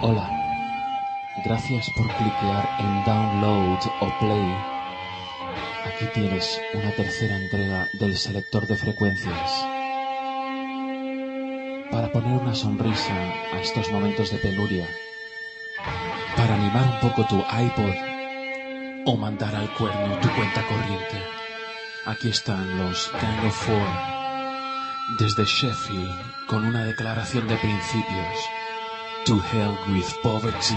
Hola. Gracias por cliquear en download o play. Aquí tienes una tercera entrega del selector de frecuencias. Para poner una sonrisa a estos momentos de penuria. Para animar un poco tu iPod o mandar al cuerno tu cuenta corriente. Aquí están los Gang of Four desde Sheffield con una declaración de principios. To hell with poverty.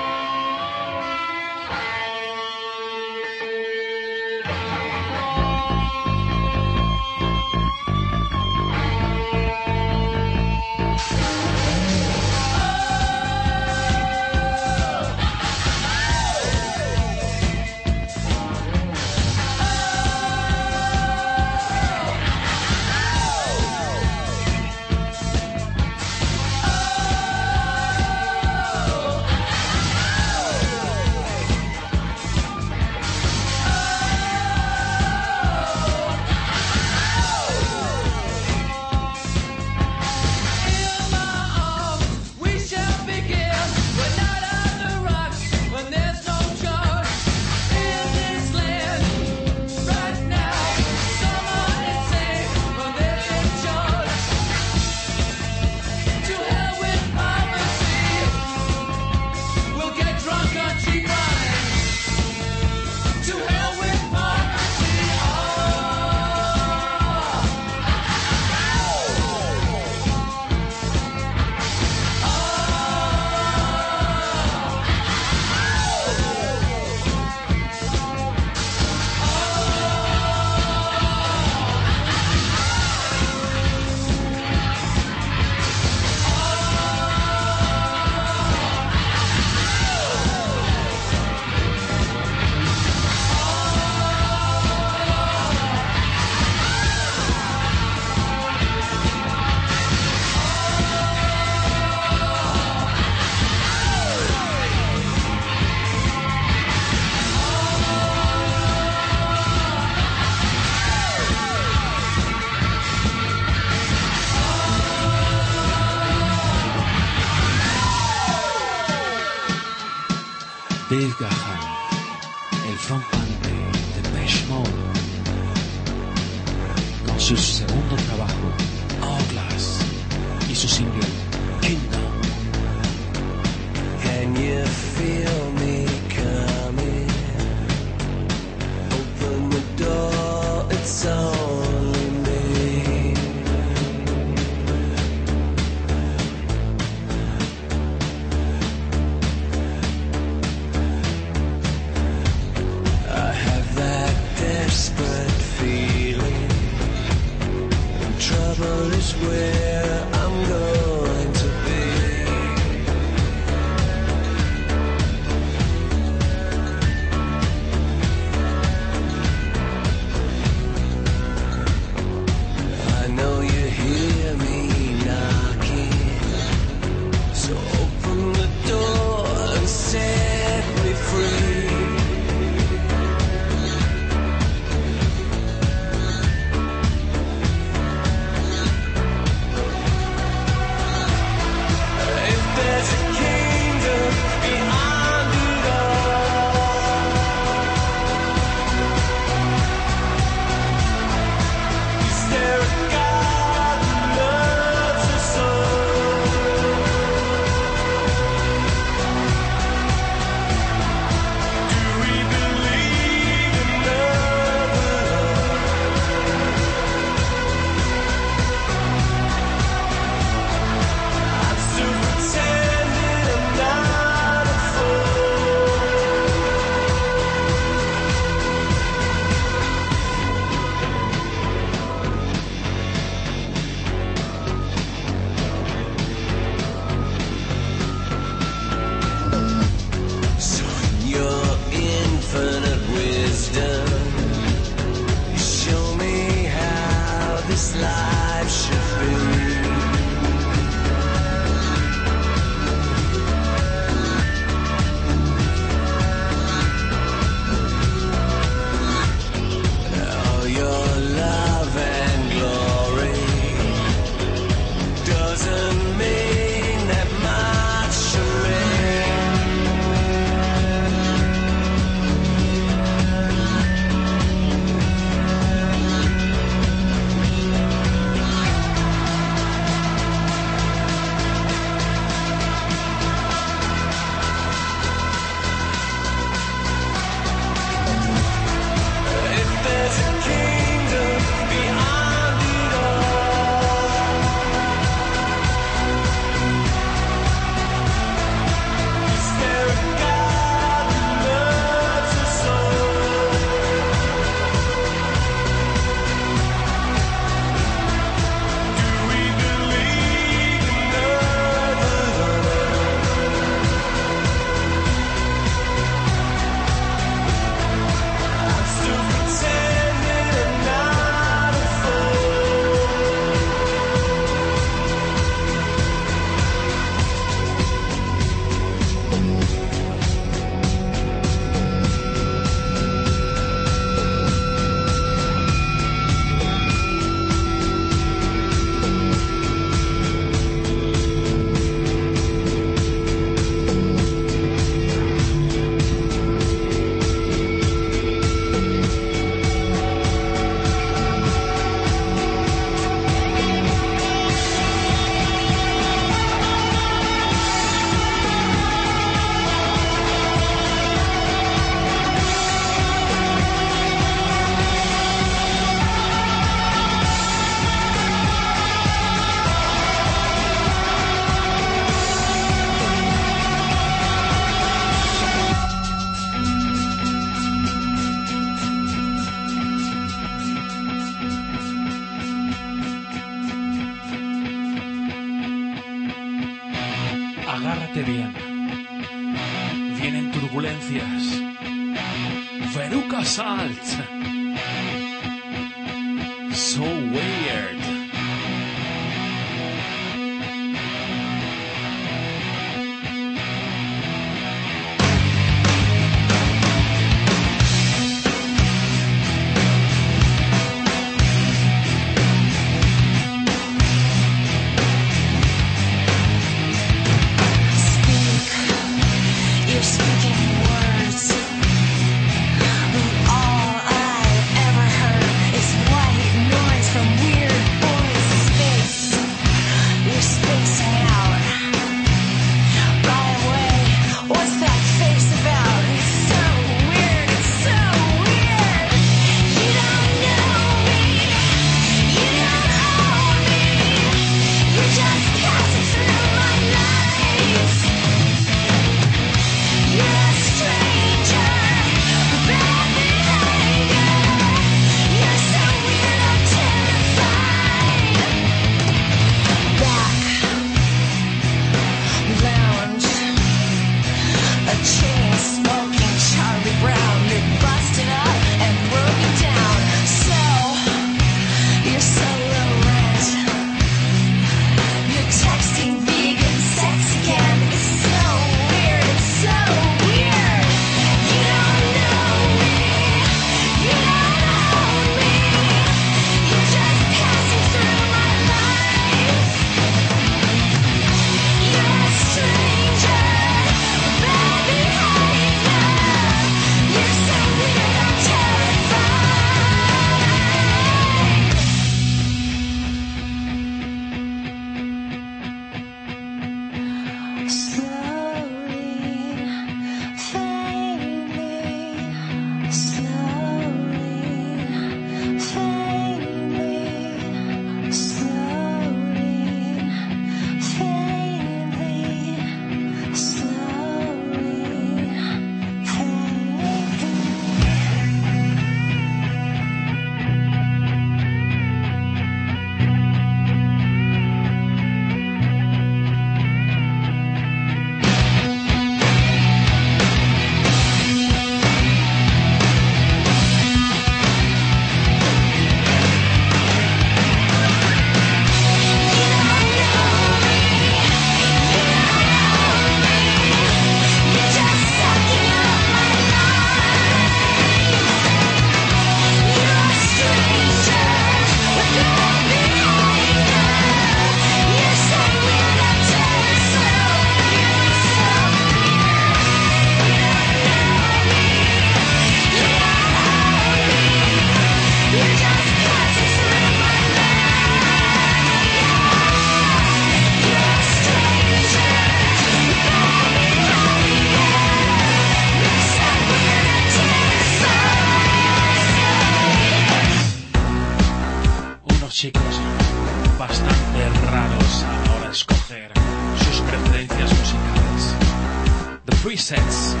Three Cents.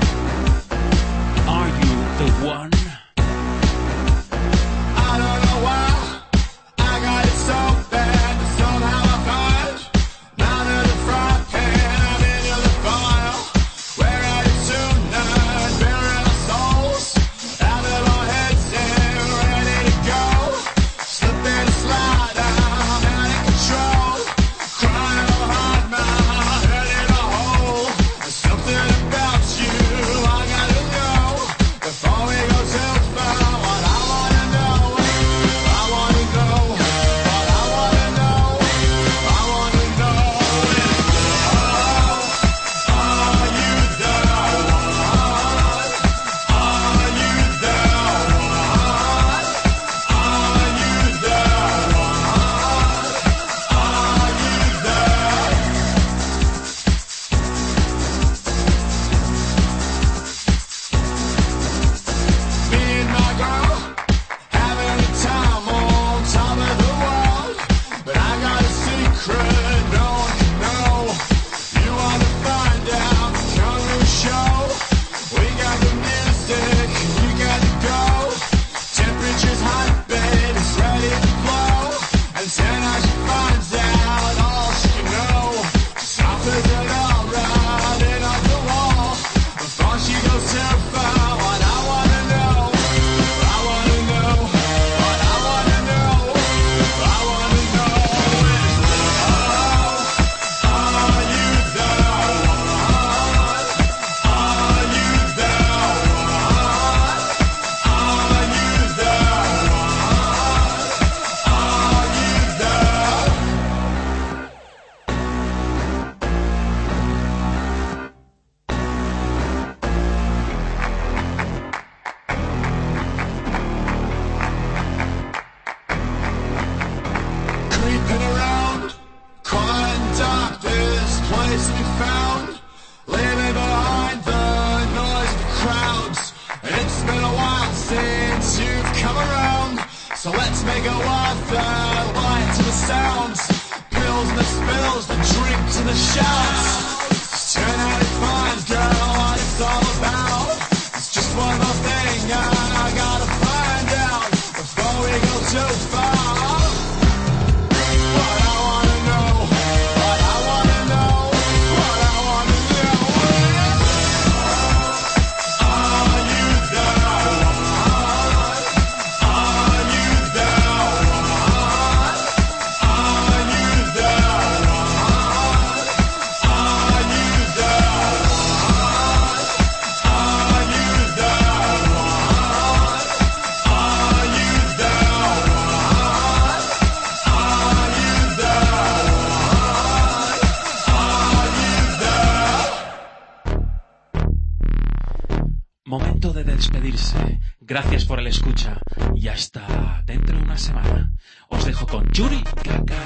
found living behind the noise of the crowds. It's been a while since you've come around, so let's make it worth the light to the sounds, pills and the spills, the drink to the shouts. Turn out it finds, girl, what it's all about. It's just one more thing, I gotta find out before we go too far.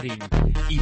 Martín